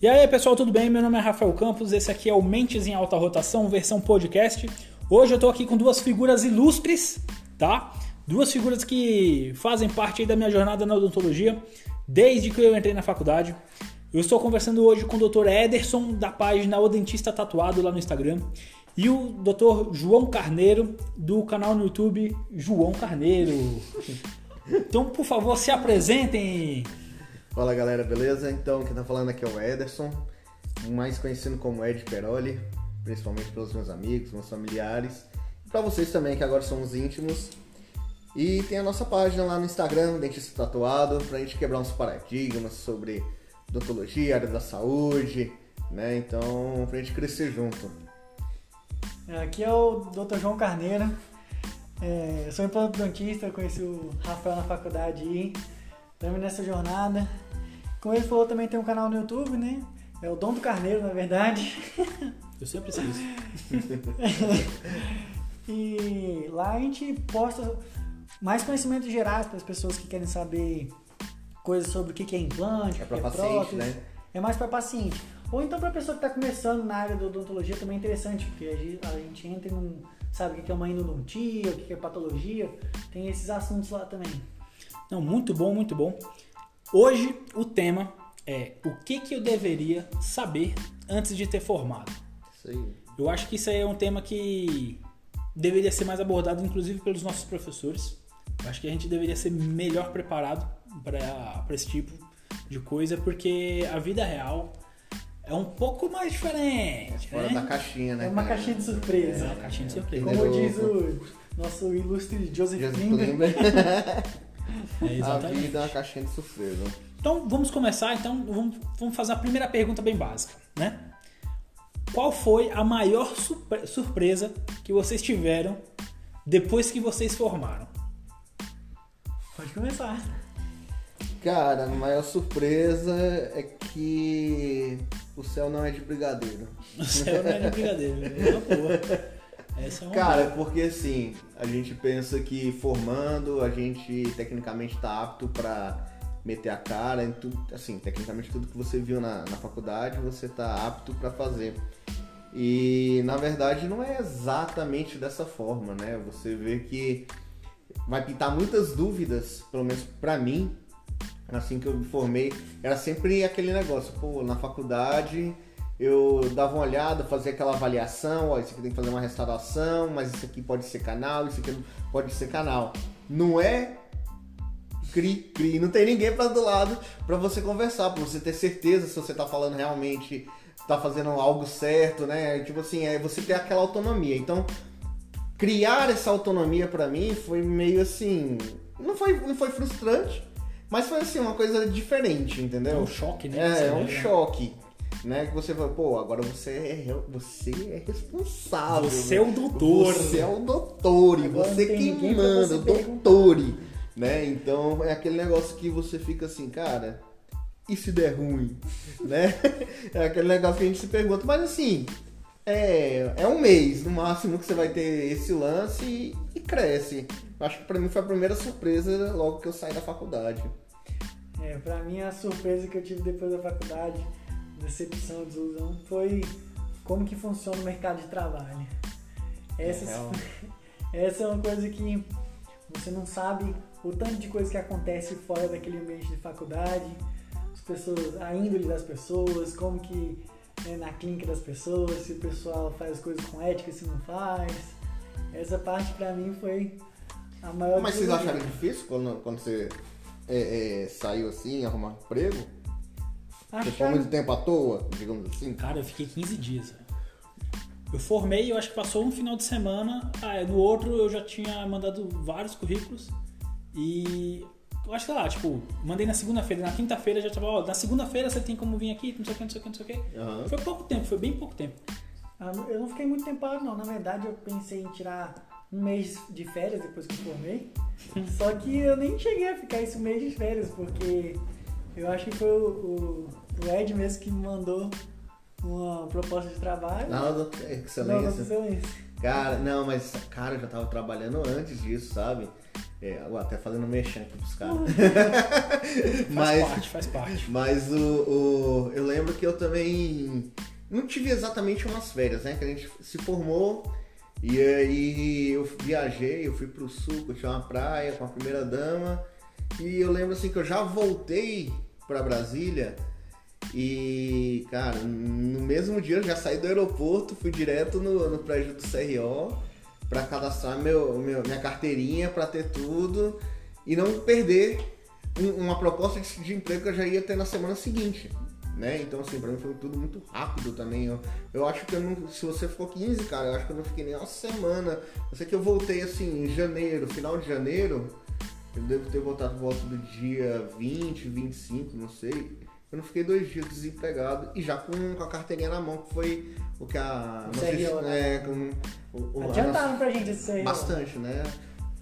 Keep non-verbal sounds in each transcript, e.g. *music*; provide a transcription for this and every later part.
E aí, pessoal, tudo bem? Meu nome é Rafael Campos, esse aqui é o Mentes em Alta Rotação, versão podcast. Hoje eu tô aqui com duas figuras ilustres, tá? Duas figuras que fazem parte da minha jornada na odontologia desde que eu entrei na faculdade. Eu estou conversando hoje com o Dr. Ederson, da página O Dentista Tatuado lá no Instagram, e o Dr. João Carneiro, do canal no YouTube João Carneiro. *laughs* Então, por favor, se apresentem. Fala galera, beleza? Então, quem tá falando aqui é o Ederson, mais conhecido como Ed Peroli, principalmente pelos meus amigos, meus familiares, e pra vocês também, que agora somos íntimos. E tem a nossa página lá no Instagram, Dentista Tatuado, pra gente quebrar uns paradigmas sobre odontologia, área da saúde, né? Então, pra gente crescer junto. Aqui é o Dr. João Carneiro. É, sou implantista, conheci o Rafael na faculdade aí. Estamos nessa jornada. Como ele falou, também tem um canal no YouTube, né? É o Dom do Carneiro, na verdade. Eu sempre esqueço. *laughs* e lá a gente posta mais conhecimentos gerais para as pessoas que querem saber coisas sobre o que é implante, É que é paciente, prótese. né? É mais para paciente. Ou então para pessoa que está começando na área da odontologia também é interessante, porque a gente, a gente entra e não sabe o que é uma endodontia, o que é patologia. Tem esses assuntos lá também. Não, muito bom, muito bom. Hoje o tema é o que, que eu deveria saber antes de ter formado. Isso aí. Eu acho que isso aí é um tema que deveria ser mais abordado, inclusive pelos nossos professores. Eu acho que a gente deveria ser melhor preparado para esse tipo de coisa, porque a vida real é um pouco mais diferente. Fora né? da caixinha, né? É uma caixinha de surpresa. É uma caixinha de surpresa. Como diz o nosso ilustre Joseph Jesus Klimber. *laughs* É, A exatamente. vida é uma caixinha de surpresa. Então vamos começar, então vamos, vamos fazer a primeira pergunta bem básica, né? Qual foi a maior surpre- surpresa que vocês tiveram depois que vocês formaram? Pode começar. Cara, a maior surpresa é que o céu não é de brigadeiro. O céu não é de brincadeira, é uma boa. *laughs* Essa é uma Cara, boa. porque assim, a gente pensa que formando a gente tecnicamente está apto para meter a cara em tudo, assim, tecnicamente tudo que você viu na, na faculdade você tá apto para fazer. E na verdade não é exatamente dessa forma, né? Você vê que vai pintar muitas dúvidas, pelo menos pra mim, assim que eu me formei, era sempre aquele negócio, pô, na faculdade eu dava uma olhada, fazia aquela avaliação, ó, isso aqui tem que fazer uma restauração, mas isso aqui pode ser canal, isso aqui pode ser canal. Não é cri, cri, não tem ninguém para do lado para você conversar, para você ter certeza se você tá falando realmente, tá fazendo algo certo, né? Tipo assim, é você ter aquela autonomia. Então, criar essa autonomia para mim foi meio assim, não foi não foi frustrante, mas foi assim uma coisa diferente, entendeu? É um choque, né? É, é um né? choque. Né? Que você fala, pô, agora você é, você é responsável. Você é né? o doutor. Você é o doutor, e você não tem que ninguém pra manda, você o doutor. Né? Então é aquele negócio que você fica assim, cara, e se der ruim? *laughs* né? É aquele negócio que a gente se pergunta, mas assim, é, é um mês no máximo que você vai ter esse lance e, e cresce. Acho que pra mim foi a primeira surpresa logo que eu saí da faculdade. É, pra mim a surpresa que eu tive depois da faculdade, decepção, desilusão, foi como que funciona o mercado de trabalho. Essa, É *laughs* essa é uma coisa que você não sabe o tanto de coisa que acontece fora daquele ambiente de faculdade, as pessoas, a índole das pessoas, como que é na clínica das pessoas, se o pessoal faz as coisas com ética, se não faz. Essa parte pra mim foi a maior Mas vocês acharam difícil quando, quando você é, é, saiu assim, arrumar emprego? Você ficou muito tempo à toa, digamos assim? Cara, eu fiquei 15 dias. Eu formei, eu acho que passou um final de semana. Ah, no outro eu já tinha mandado vários currículos. E eu acho que lá, tipo, mandei na segunda-feira. Na quinta-feira já tava, ó, na segunda-feira você tem como vir aqui, não sei o que, não sei o que, não sei o que. Aham. Foi pouco tempo, foi bem pouco tempo. Ah, Eu não fiquei muito tempo parado, não. Na verdade, eu pensei em tirar um mês de férias depois que eu formei. *laughs* Só que eu nem cheguei a ficar esse mês de férias, porque eu acho que foi o, o, Ed mesmo que me mandou uma proposta de trabalho. Não, doutor, Não, não, excelência. excelência. Cara, não, mas cara, eu já tava trabalhando antes disso, sabe? É, até fazendo mexer aqui pros caras. *laughs* Faz mas parte, faz parte. mas o, o- eu lembro que eu também não tive exatamente umas férias, né? Que a gente se formou e aí eu viajei, eu fui pro sul, curti uma praia com a primeira dama e eu lembro assim que eu já voltei pra Brasília e, cara, no mesmo dia eu já saí do aeroporto, fui direto no, no prédio do CRO pra cadastrar meu, meu- minha carteirinha, pra ter tudo e não perder um- uma proposta de, de emprego que eu já ia ter na semana seguinte. Né? Então, assim, pra mim foi tudo muito rápido também. Eu, eu acho que eu não. Se você ficou 15, cara, eu acho que eu não fiquei nem uma semana. Eu sei que eu voltei assim em janeiro, final de janeiro. Eu devo ter voltado por volta do dia 20, 25, não sei. Eu não fiquei dois dias desempregado e já com, com a carteirinha na mão, que foi o que a. O nossa- CRO, né? é, com, o, o, a Adiantaram nossa- pra gente esse aí. Bastante, né?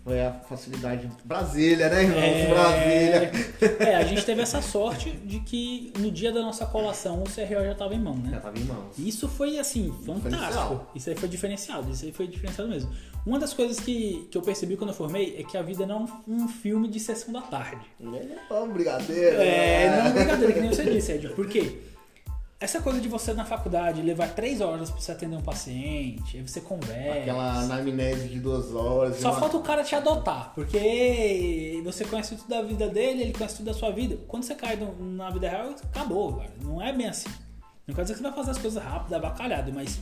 Foi a facilidade. Brasília, né, irmãos? É, Brasília. é, a gente teve *laughs* essa sorte de que no dia da nossa colação o CRO já estava em mão, né? Já tava em mãos. Isso foi assim, fantástico. Isso aí foi diferenciado, isso aí foi diferenciado mesmo. Uma das coisas que, que eu percebi quando eu formei é que a vida não é um, um filme de sessão da tarde. Vamos, brigadeiro. É, né? não é brincadeira, que nem *laughs* você disse, Ed. Por quê? Essa coisa de você na faculdade levar três horas pra você atender um paciente, aí você conversa. Aquela anamnese de duas horas. Só uma- falta o cara te adotar, porque você conhece tudo da vida dele, ele conhece tudo da sua vida. Quando você cai na vida real, acabou, cara. Não é bem assim. Não quer dizer que você vai fazer as coisas rápido, abacalhado, mas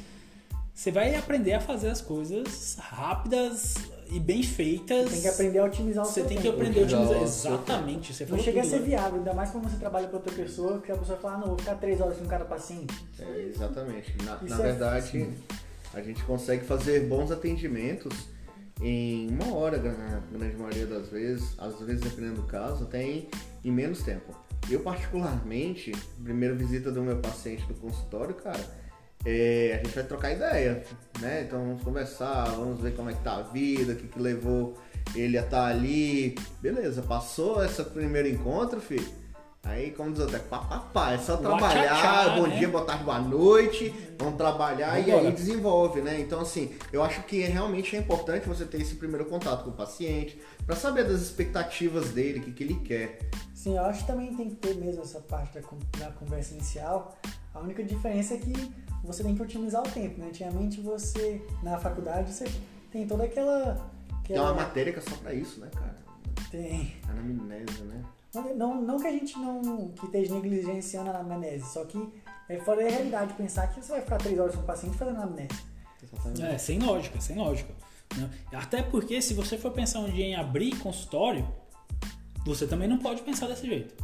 você vai aprender a fazer as coisas rápidas e bem feitas. Tem que aprender a otimizar o Você seu tem que tempo. aprender a Otimizar utilizar. o seu Exatamente. Você Não chega a ser né? viável, ainda mais quando você trabalha com outra pessoa, que a pessoa fala, ah, não, vou ficar três horas com cada paciente. É, exatamente. Na, na é- verdade, a gente consegue fazer bons atendimentos em uma hora, na grande maioria das vezes, às vezes dependendo do caso, até em, em menos tempo. Eu particularmente, primeira visita do meu paciente do consultório, cara, é, a gente vai trocar ideia, né? Então vamos conversar, vamos ver como é que tá a vida, o que, que levou ele a estar ali. Beleza, passou esse primeiro encontro, filho. Aí, como diz outro, é papapá, é só Uá, trabalhar, tchá, bom né? dia, boa tarde, boa noite, vamos trabalhar e aí desenvolve, né? Então, assim, eu acho que realmente é importante você ter esse primeiro contato com o paciente, pra saber das expectativas dele, o que, que ele quer. Sim, eu acho que também tem que ter mesmo essa parte da, da conversa inicial. A única diferença é que você tem que otimizar o tempo, né? Antigamente você, na faculdade, você tem toda aquela... Tem uma aquela matéria que é só pra isso, né, cara? tem... Anamnese, né? Não, não, que a gente não que esteja negligenciando a anamnese, só que é fora da realidade pensar que você vai ficar três horas com o paciente fazendo anamnese. Exatamente. É, sem lógica, sem lógica. né? Até porque se você for pensar um dia em abrir consultório, você também não pode pensar desse jeito.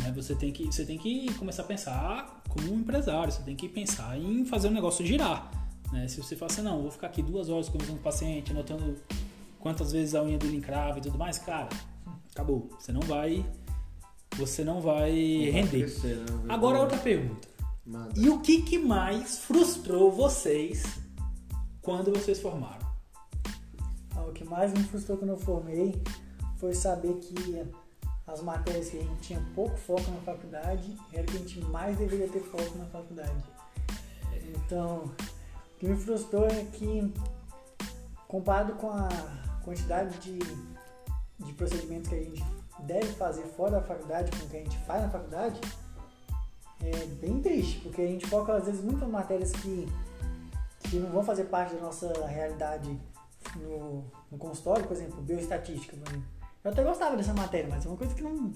né? Você, tem que, você tem que começar a pensar como um empresário, você tem que pensar em fazer o negócio girar. né? Se você fala assim, não, vou ficar aqui duas horas conversando com o paciente, anotando quantas vezes a unha dele encrava e tudo mais, cara, acabou. Você não vai. Você não vai Vai render. crescer, né? Agora outra pergunta. Manda. E o que, que mais frustrou vocês quando vocês formaram? Ah, O que mais me frustrou quando eu formei foi saber que as matérias que a gente tinha pouco foco na faculdade era que a gente mais deveria ter foco na faculdade. Então, o que me frustrou é que, comparado com a quantidade de, de procedimentos que a gente deve fazer fora da faculdade com o que a gente faz na faculdade, é bem triste, porque a gente foca às vezes muito em matérias que, que não vão fazer parte da nossa realidade no, no consultório, por exemplo, bioestatística. por exemplo. Eu até gostava dessa matéria, mas é uma coisa que não,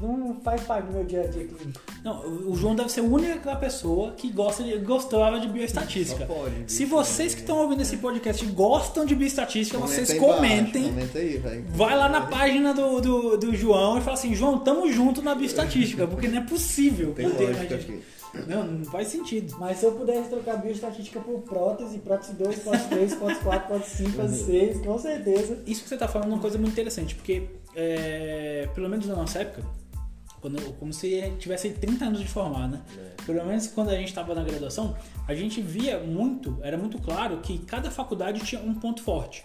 não faz parte do meu dia a dia clínico. Não, o João deve ser a única pessoa que gosta de, gostava de bioestatística. Só pode, Se bicho. vocês que estão ouvindo esse podcast gostam de bioestatística, Comenta vocês comentem. Comenta aí, velho. Vai lá na página do, do, do João e fala assim, João, tamo junto na bioestatística, porque não é possível. Tem lógica aqui. Não, não faz sentido. Mas se eu pudesse trocar bioestatística por prótese, prótese 2, prótese 3, prótese 4, prótese 5, prótese 6, com certeza. Isso que você tá falando é uma coisa muito interessante, porque é, pelo menos na nossa época, quando, como se tivesse 30 anos de formar, né? Pelo menos quando a gente estava na graduação, a gente via muito, era muito claro que cada faculdade tinha um ponto forte.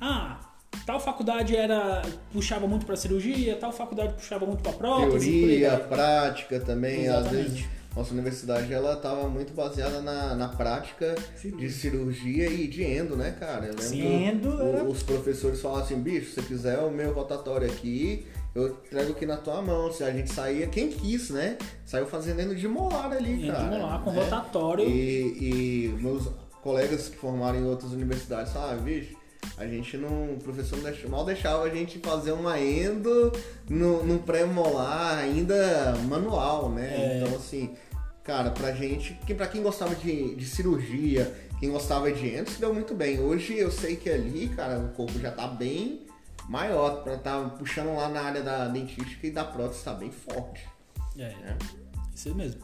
Ah, tal faculdade era puxava muito para cirurgia, tal faculdade puxava muito para prótese. Teoria, prática também, às Exatamente. vezes Nossa universidade ela estava muito baseada na, na prática Cirurgia. de cirurgia e de endo, né, cara? Eu lembro Sim, endo o- era- os professores falavam assim, bicho, se você quiser o meu rotatório aqui, eu trago aqui na tua mão. Se a gente saía, quem quis, né? Saiu fazendo endo de molar ali, Endo de cara. molar com né? rotatório. E, e meus colegas que formaram em outras universidades falaram, bicho, a gente não. O professor mal deixava a gente fazer uma endo no, num pré-molar ainda manual, né? É. Então assim, cara, pra gente, que pra quem gostava de, de cirurgia, quem gostava de endo, se deu muito bem. Hoje eu sei que ali, cara, o corpo já tá bem maior, pra tá puxando lá na área da dentística e da prótese tá bem forte. É, né? isso mesmo.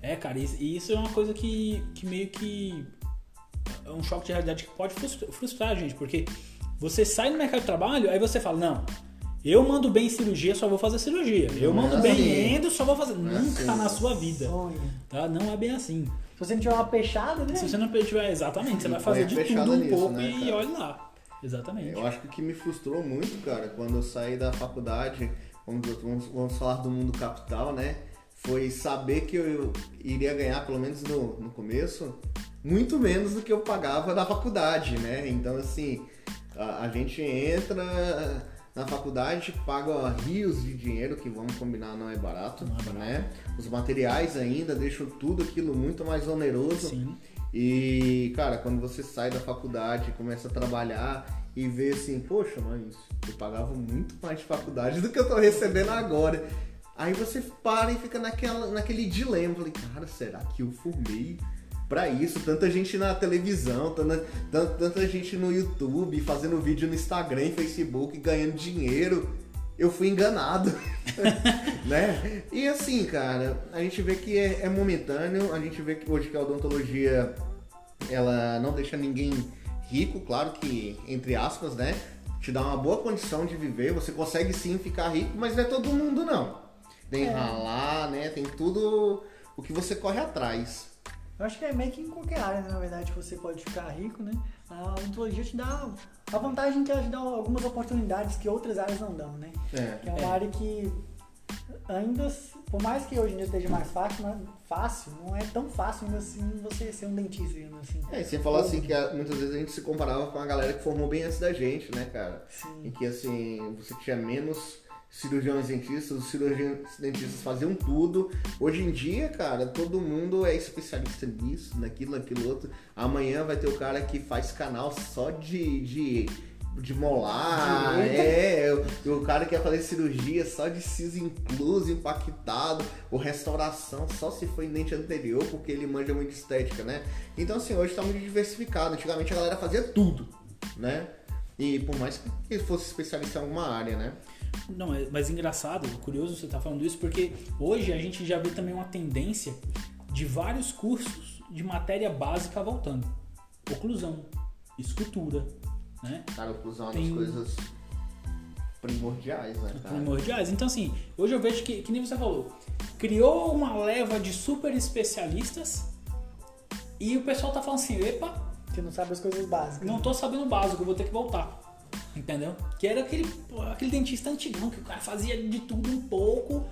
É, cara, isso- e isso é uma coisa que, que meio que é um choque de realidade que pode frustra- frustrar a gente, porque você sai no mercado de trabalho, aí você fala, não, eu mando bem em cirurgia, só vou fazer cirurgia. Eu Não é mando bem assim. endo, só vou fazer. é Nunca assim. na sua vida. Sonho. Tá? Não é bem assim. Se você não tiver uma peixada, né? Se você não tiver exatamente, você vai fazer de tudo um nisso, pouco né, e olhe lá. Exatamente. Eu acho que o que me frustrou muito, cara, quando eu saí da faculdade, vamos, vamos, vamos falar do mundo capital, né? Foi saber que eu iria ganhar, pelo menos no, no começo, muito menos do que eu pagava na faculdade, né? Então, assim, a, a gente entra na faculdade, paga rios de dinheiro, que vamos combinar, não é barato, Não é barato. né? Os materiais ainda deixam tudo aquilo muito mais oneroso. Sim. E, cara, quando você sai da faculdade, começa a trabalhar e vê assim, poxa, mas eu pagava muito mais de faculdade do que eu tô recebendo agora. Aí você para e fica naquela, naquele dilema. Falei, cara, será que eu formei pra isso? Tanta gente na televisão, tanta, tanta gente no YouTube, fazendo vídeo no Instagram e Facebook, ganhando dinheiro. Eu fui enganado, *laughs* né? E assim, cara, a gente vê que é, é momentâneo, a gente vê que hoje que a odontologia ela não deixa ninguém rico, claro que, entre aspas, né? Te dá uma boa condição de viver, você consegue sim ficar rico, mas não é todo mundo não. Tem É. ralar, né? Tem tudo o que você corre atrás. Eu acho que é meio que em qualquer área, né? na verdade, que você pode ficar rico, né? A odontologia te dá a vantagem que ela te dá algumas oportunidades que outras áreas não dão, né? É. Que é uma É. área que ainda, por mais que hoje em dia esteja mais fácil, mas fácil, não é tão fácil ainda assim você ser um dentista, digamos assim. É, e sem falar assim que a- muitas vezes a gente se comparava com a galera que formou bem antes da gente, né, cara? Sim. que assim, você tinha menos cirurgiões dentistas, os cirurgiões dentistas faziam tudo. Hoje em dia, cara, todo mundo é especialista nisso, naquilo, naquilo outro. Amanhã vai ter o cara que faz canal só de. de de molar, Direita. é, o, cara que quer fazer cirurgia só de siso incluso, impactado, ou restauração só se foi em dente anterior, porque ele manja muito estética, né? Então assim, hoje tá muito diversificado. Antigamente a galera fazia tudo, né? E por mais que fosse especialista em alguma área, né? Não, mas, mas engraçado, curioso você estar falando isso, porque hoje a gente já vê também uma tendência de vários cursos de matéria básica voltando. Oclusão, escultura, né? Cara, oclusão é uma das coisas primordiais, né, cara? primordiais. Então, assim, hoje eu vejo que, que nem você falou, criou uma leva de super especialistas e o pessoal tá falando assim, epa, Que não sabe as coisas básicas. não tô sabendo o básico, eu vou ter que voltar. Entendeu? Que era aquele, aquele dentista antigão, que o cara fazia de tudo um pouco.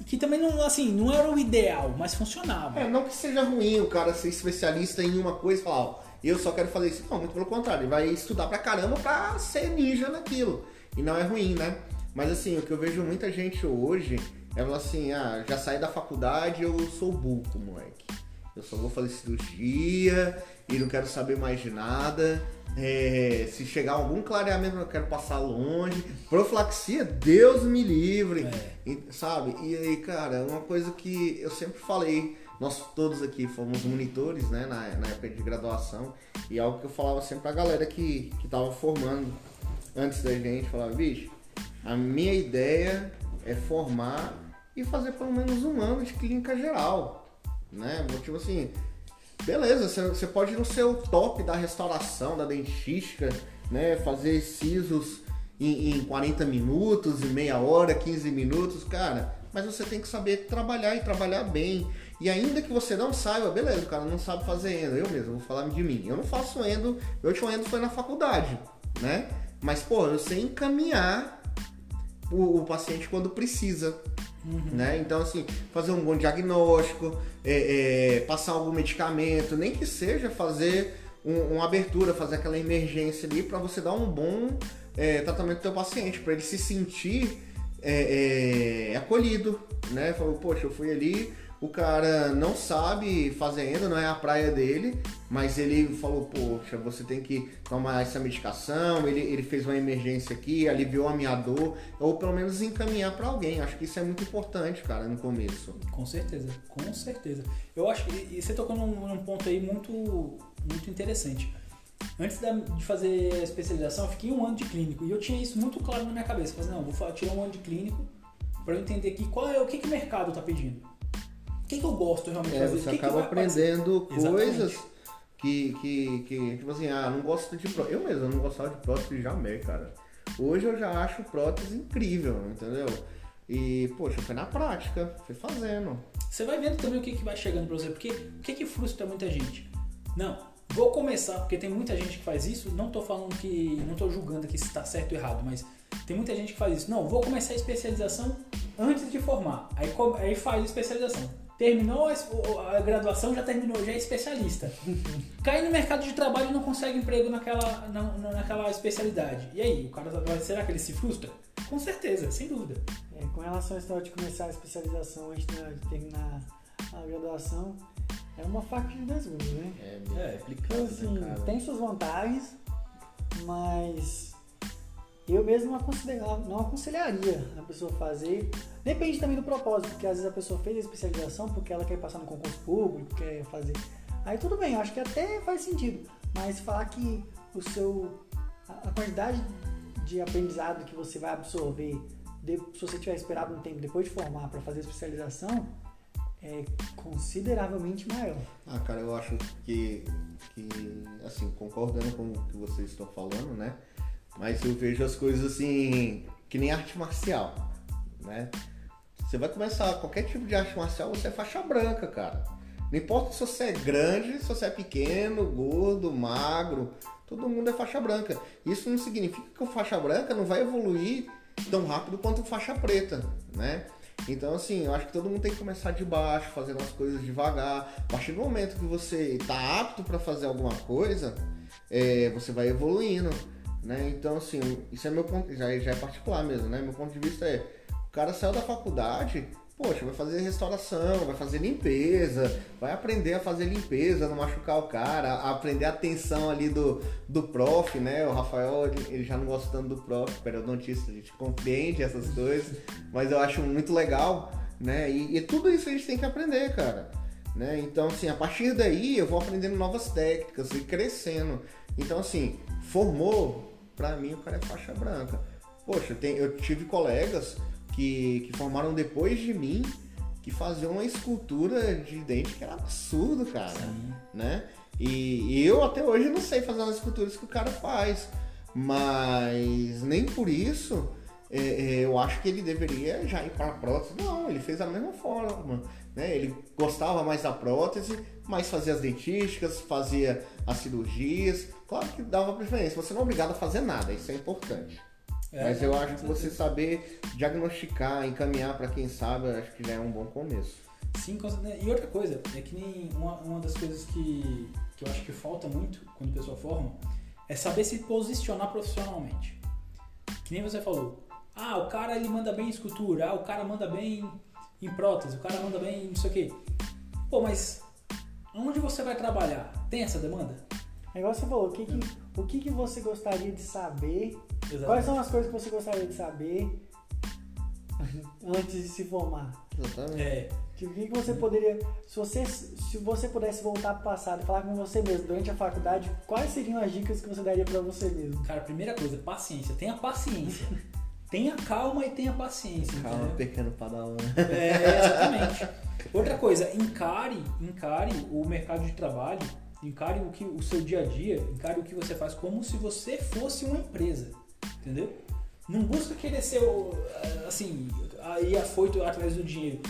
E que também não, assim, não era o ideal, mas funcionava. É, não que seja ruim o cara ser especialista em uma coisa e falar, ó, eu só quero fazer isso. Não, muito pelo contrário, ele vai estudar pra caramba pra ser ninja naquilo. E não é ruim, né? Mas assim, o que eu vejo muita gente hoje é falar assim, ah, já saí da faculdade, eu sou burro, moleque. Eu só vou fazer cirurgia e não quero saber mais de nada. É, se chegar algum clareamento, eu quero passar longe. Profilaxia, Deus me livre. É. E, sabe? E aí, cara, uma coisa que eu sempre falei, nós todos aqui fomos monitores, né, na, na época de graduação, e algo que eu falava sempre pra galera que, que tava formando antes da gente, falava, bicho, a minha ideia é formar e fazer pelo menos um ano de clínica geral, né? Tipo assim, beleza, você- pode ir no seu top da restauração, da dentística, né? Fazer sisos em, em 40 minutos, em meia hora, 15 minutos, cara. Mas você tem que saber trabalhar e trabalhar bem. E ainda que você não saiba, beleza, o cara não sabe fazer endo. Eu mesmo, vou falar de mim. Eu não faço endo, meu último endo foi na faculdade, né? Mas, pô, eu sei encaminhar o, o paciente quando precisa. Né? Então, assim, fazer um bom diagnóstico, é, é, passar algum medicamento, nem que seja fazer um- uma abertura, fazer aquela emergência ali para você dar um bom é, tratamento pro teu paciente, para ele se sentir é, é, acolhido, né? Falou, poxa, eu fui ali, o cara não sabe fazer ainda, não é a praia dele, mas ele falou, poxa, você tem que tomar essa medicação, ele, ele fez uma emergência aqui, aliviou a minha dor, ou pelo menos encaminhar para alguém. Acho que isso é muito importante, cara, no começo. Com certeza, com certeza. Eu acho que e você tocou num, num ponto aí muito, muito interessante. Antes de fazer a especialização, eu fiquei um ano de clínico e eu tinha isso muito claro na minha cabeça. Falei, não, vou tirar um ano de clínico para eu entender aqui qual é o que, que o mercado está pedindo. Que, que eu gosto realmente de É, fazer? você que que acaba aparecer? aprendendo Exatamente. coisas que, que, que, tipo assim, ah, não gosto de prótese. Eu mesmo eu não gostava de prótese jamais, cara. Hoje eu já acho prótese incrível, entendeu? E, poxa, foi na prática, fui fazendo. Você vai vendo também o que, que vai chegando pra você, porque o que, que frustra muita gente? Não, vou começar, porque tem muita gente que faz isso, não tô falando que. não tô julgando aqui se está certo ou errado, mas tem muita gente que faz isso. Não, vou começar a especialização antes de formar. Aí, aí faz a especialização. Terminou a, graduação, já terminou, já é especialista. *laughs* Cai no mercado de trabalho e não consegue emprego naquela, na, na- naquela especialidade. E aí, o cara vai, será que ele se frustra? Com certeza, sem dúvida. É, com relação à história de começar a especialização antes de terminar a graduação, é uma faca de dois gumes, né? É, É, Então, assim, tem suas vantagens, mas eu mesmo não não aconselharia a pessoa fazer. Depende também do propósito, porque às vezes a pessoa fez a especialização porque ela quer passar no concurso público, quer fazer. Aí tudo bem, acho que até faz sentido. Mas falar que o seu. a quantidade de aprendizado que você vai absorver de- se você tiver esperado um tempo depois de formar para fazer a especialização é consideravelmente maior. Ah, cara, eu acho que, que, assim, concordando com o que vocês estão falando, né? Mas eu vejo as coisas assim, que nem arte marcial, né? Você vai começar qualquer tipo de arte marcial, você é faixa branca, cara. Não importa se você é grande, se você é pequeno, gordo, magro, todo mundo é faixa branca. Isso não significa que o faixa branca não vai evoluir tão rápido quanto o faixa preta, né? Então, assim, eu acho que todo mundo tem que começar de baixo, fazendo as coisas devagar. A partir do momento que você está apto para fazer alguma coisa, é, você vai evoluindo, né? Então, assim, isso é meu ponto, já, já é particular mesmo, né? Meu ponto de vista é, o cara saiu da faculdade, poxa, vai fazer restauração, vai fazer limpeza, vai aprender a fazer limpeza, não machucar o cara, a aprender a atenção ali do, do prof, né? O Rafael, ele, já não gosta tanto do prof, periodontista, a gente compreende essas coisas, mas eu acho muito legal, né? E, e tudo isso a gente tem que aprender, cara. Né? Então, assim, a partir daí eu vou aprendendo novas técnicas e crescendo. Então, assim, formou, pra mim o cara é faixa branca. Poxa, tem, eu tive colegas que, que formaram depois de mim que faziam uma escultura de dente que era absurdo, cara. Né? E, e eu até hoje não sei fazer as esculturas que o cara faz. Mas nem por isso é, é, eu acho que ele deveria já ir para a prótese. Não, ele fez da mesma forma. Né? Ele gostava mais da prótese, mas fazia as dentísticas, fazia as cirurgias. Claro que dava preferência. Você não é obrigado a fazer nada, isso é importante. É, mas eu acho que você saber diagnosticar, encaminhar para quem sabe, eu acho que já é um bom começo. Sim, e outra coisa, é que nem uma, uma das coisas que, que eu acho que falta muito quando a pessoa forma é saber se posicionar profissionalmente. Que nem você falou, ah, o cara ele manda bem em escultura, ah, o cara manda bem em prótese, o cara manda bem em não sei o quê. Pô, mas onde você vai trabalhar? Tem essa demanda? É igual você falou, o que, que, o que, que você gostaria de saber? Quais são as coisas que você gostaria de saber antes de se formar? Exatamente. É, Tipo, o que, que você poderia. Se você, se você pudesse voltar pro passado e falar com você mesmo durante a faculdade, quais seriam as dicas que você daria pra você mesmo? cara, primeira coisa, paciência. Tenha paciência. *laughs* tenha calma e tenha paciência. Calma, entendeu? pequeno padawan. É, exatamente. Outra coisa, encare, encare o mercado de trabalho, encare o, que, o seu dia a dia, encare o que você faz como se você fosse uma empresa. Entendeu? Não busca querer ser, o, assim, aí afoito através do dinheiro.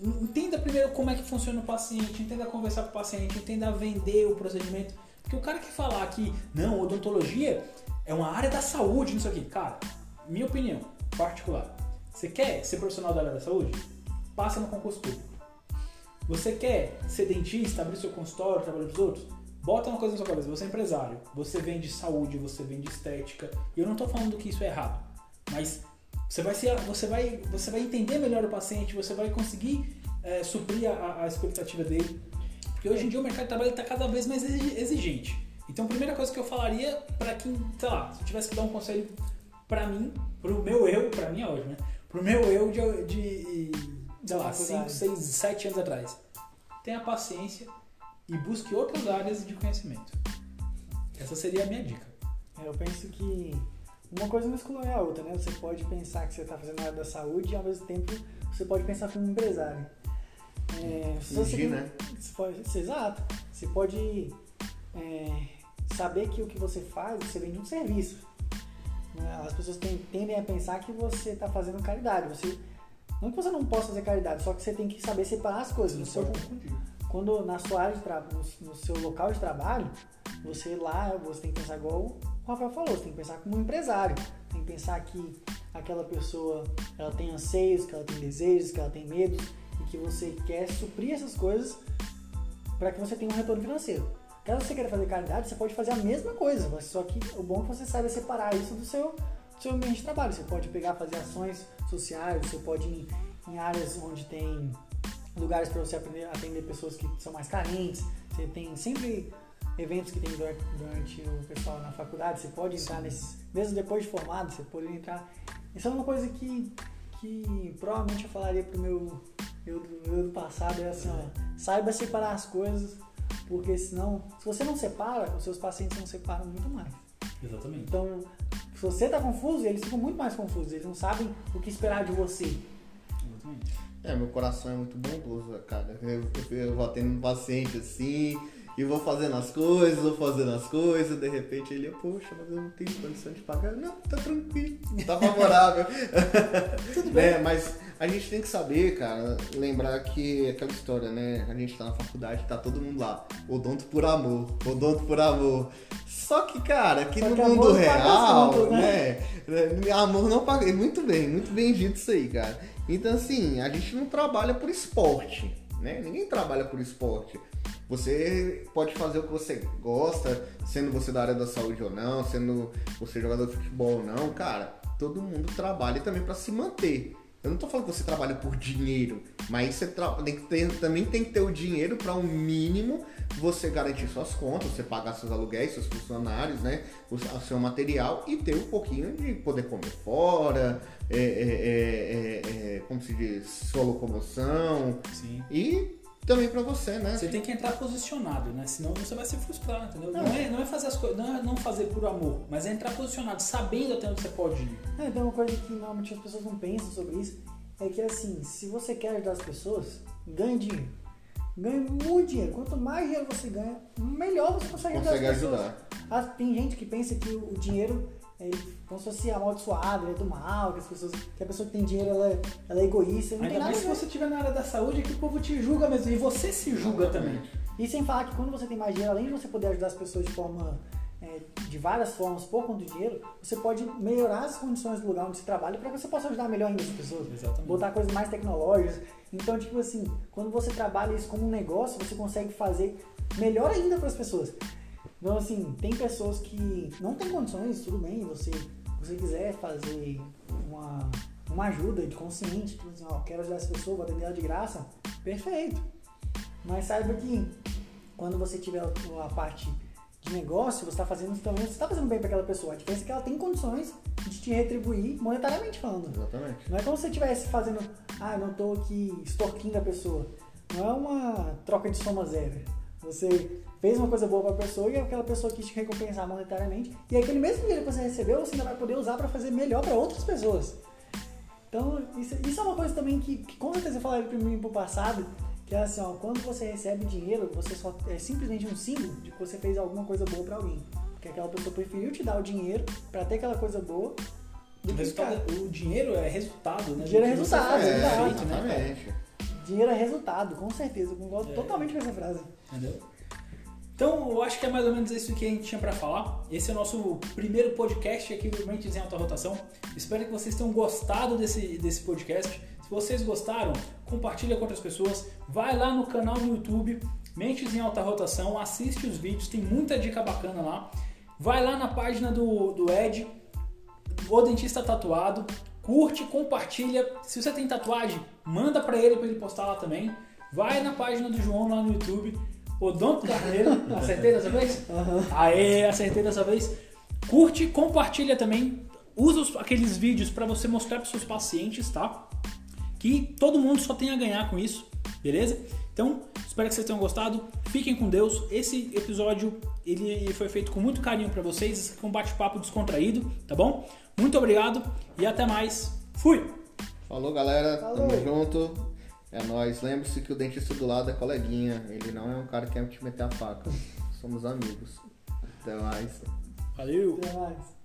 Entenda primeiro como é que funciona o paciente, entenda conversar com o paciente, entenda vender o procedimento. Porque o cara que falar que, não, odontologia é uma área da saúde, não sei o. Cara, minha opinião particular. Você quer ser profissional da área da saúde? Passa no concurso público. Você quer ser dentista, abrir seu consultório, trabalhar para os outros? Bota uma coisa na sua cabeça, você é empresário, você vende saúde, você vende estética. E eu não estou falando que isso é errado, mas você vai, ser, você vai, você vai entender melhor o paciente, você vai conseguir é, suprir a, a, expectativa dele. Porque hoje em dia o mercado de trabalho está cada vez mais exigente. Então a primeira coisa que eu falaria para quem, sei lá, se eu tivesse que dar um conselho para mim, pro meu eu, para mim é hoje, né? Pro meu eu de, de sei lá, 5, 6, 7 anos atrás. Tenha paciência e busque outras áreas de conhecimento. Essa seria a minha dica. É, eu penso que uma coisa não exclui a outra, né? Você pode pensar que você está fazendo a área da saúde e ao mesmo tempo você pode pensar como empresário. É, Fugir, né? Você pode, exato. Você pode é, saber que o que você faz, você vende um serviço. Né? As pessoas tendem a pensar que você está fazendo caridade. Você, não que você não possa fazer caridade, só que você tem que saber separar as coisas. Você no seu, quando na sua área de trabalho, no, no, seu local de trabalho, você lá, você tem que pensar igual o Rafael falou, você tem que pensar como um empresário. Tem que pensar que aquela pessoa, ela tem anseios, que ela tem desejos, que ela tem medos e que você quer suprir essas coisas para que você tenha um retorno financeiro. Caso você queira fazer caridade, você pode fazer a mesma coisa, só que o bom é que você saiba separar isso do seu, do seu ambiente de trabalho. Você pode pegar, fazer ações sociais, você pode ir em áreas onde tem lugares para você aprender, atender pessoas que são mais carentes. Você tem sempre eventos que tem durante, durante o pessoal na faculdade. Você pode entrar nesses, mesmo depois de formado, você pode entrar. Isso é uma coisa que, que provavelmente eu falaria pro meu eu do, eu do passado é assim, ó, saiba separar as coisas, porque senão, se você não separa, os seus pacientes não separam muito mais. Exatamente. Então, se você está confuso, eles ficam muito mais confusos, eles não sabem o que esperar de você. Exatamente. É, meu coração é muito bondoso, cara. Eu, eu, eu vou atendendo um paciente assim, e vou fazendo as coisas, vou fazendo as coisas, de repente ele, poxa, mas eu não tenho condição de pagar. Não, tá tranquilo, tá favorável. *laughs* Tudo bem. É, mas a gente tem que saber, cara, lembrar que aquela história, né? A gente tá na faculdade, tá todo mundo lá. Odonto por amor, odonto por amor. Só que, cara, aqui Só no mundo real, contas, né? né? Amor não paga. Muito bem, muito bem dito isso aí, cara. Então, assim, a gente não trabalha por esporte, né? Ninguém trabalha por esporte. Você pode fazer o que você gosta, sendo você da área da saúde ou não, sendo você jogador de futebol ou não, cara. Todo mundo trabalha também para se manter. Eu não tô falando que você trabalha por dinheiro, mas você tem que ter, também tem que ter o dinheiro para um mínimo você garantir suas contas, você pagar seus aluguéis, seus funcionários, né? O, seu material e ter um pouquinho de poder comer fora, é, é, é, é, é como se diz, sua locomoção. Sim. E também para você, né? Você tem que entrar posicionado, né? Senão você vai se frustrar, entendeu? Não, não é, não é fazer as coisas, não é não fazer por amor, mas é entrar posicionado, sabendo até onde você pode ir. É, então uma coisa que normalmente as pessoas não pensam sobre isso é que assim, se você quer ajudar as pessoas, ganhe dinheiro. Ganhe muito dinheiro. Quanto mais dinheiro você ganha, melhor você consegue, consegue ajudar as pessoas. Ajudar. Ah, tem gente que pensa que o dinheiro é como se fosse amaldiçoado, ele é do mal, que as pessoas, que a pessoa que tem dinheiro ela, é, ela é egoísta. Não Ainda mais se você estiver na área da saúde, é que o povo te julga mesmo. E você se julga também. E sem falar que quando você tem mais dinheiro, além de você poder ajudar as pessoas de forma. É, de várias formas por conta do dinheiro, você pode melhorar as condições do lugar onde você trabalha para que você possa ajudar melhor ainda as pessoas. Exatamente. Botar coisas mais tecnológicas. Então, tipo assim, quando você trabalha isso como um negócio, você consegue fazer melhor ainda para as pessoas. Então, assim, tem pessoas que não têm condições, tudo bem, você você quiser fazer uma, uma ajuda de consciente, tipo assim, ó, quero ajudar essa pessoa, vou atender ela de graça, perfeito. Mas saiba que quando você tiver a parte de negócio, você está fazendo também, você está fazendo bem para aquela pessoa. A diferença é que ela tem condições de te retribuir monetariamente falando. Exatamente. Não é como se você estivesse fazendo, ah, não estou aqui extorquindo a pessoa. Não é uma troca de soma zero. Você fez uma coisa boa para a pessoa e aquela pessoa quis te recompensar monetariamente. E aquele mesmo dinheiro que você recebeu, você ainda vai poder usar para fazer melhor para outras pessoas. Então, isso, isso, é uma coisa também que, que com certeza eu falaria para mim pro passado, que é assim, ó, quando você recebe dinheiro, você só é simplesmente um símbolo de que você fez alguma coisa boa para alguém. Porque aquela pessoa preferiu te dar o dinheiro para ter aquela coisa boa. O, resultado, o dinheiro é resultado, né? Dinheiro é resultado, é, é né? Dinheiro é resultado, com certeza. Eu concordo é. totalmente com essa frase. Entendeu? Então, eu acho que é mais ou menos isso que a gente tinha para falar. Esse é o nosso primeiro podcast aqui do Mentes em Alta Rotação. Espero que vocês tenham gostado desse, desse podcast. Se vocês gostaram, compartilha com outras pessoas. Vai lá no canal no YouTube, Mentes em Alta Rotação, assiste os vídeos, tem muita dica bacana lá. Vai lá na página do, do Ed, o Dentista Tatuado, curte, compartilha. Se você tem tatuagem, manda para ele para ele postar lá também. Vai na página do João lá no YouTube Odonto Carneiro, *laughs* acertei dessa vez? Aham. Aê, acertei dessa vez. Curte, compartilha também. Usa os- aqueles vídeos para você mostrar para seus pacientes, tá? Que todo mundo só tem a ganhar com isso, beleza? Então, espero que vocês tenham gostado. Fiquem com Deus. Esse episódio ele foi feito com muito carinho para vocês, esse aqui é um bate-papo descontraído, tá bom? Muito obrigado e até mais. Fui. Falou, galera. Falou. Tamo junto. É nós. Lembre-se que o dentista do lado é coleguinha. Ele não é um cara que é quer te meter a faca. Somos amigos. Até mais. Valeu. Até mais.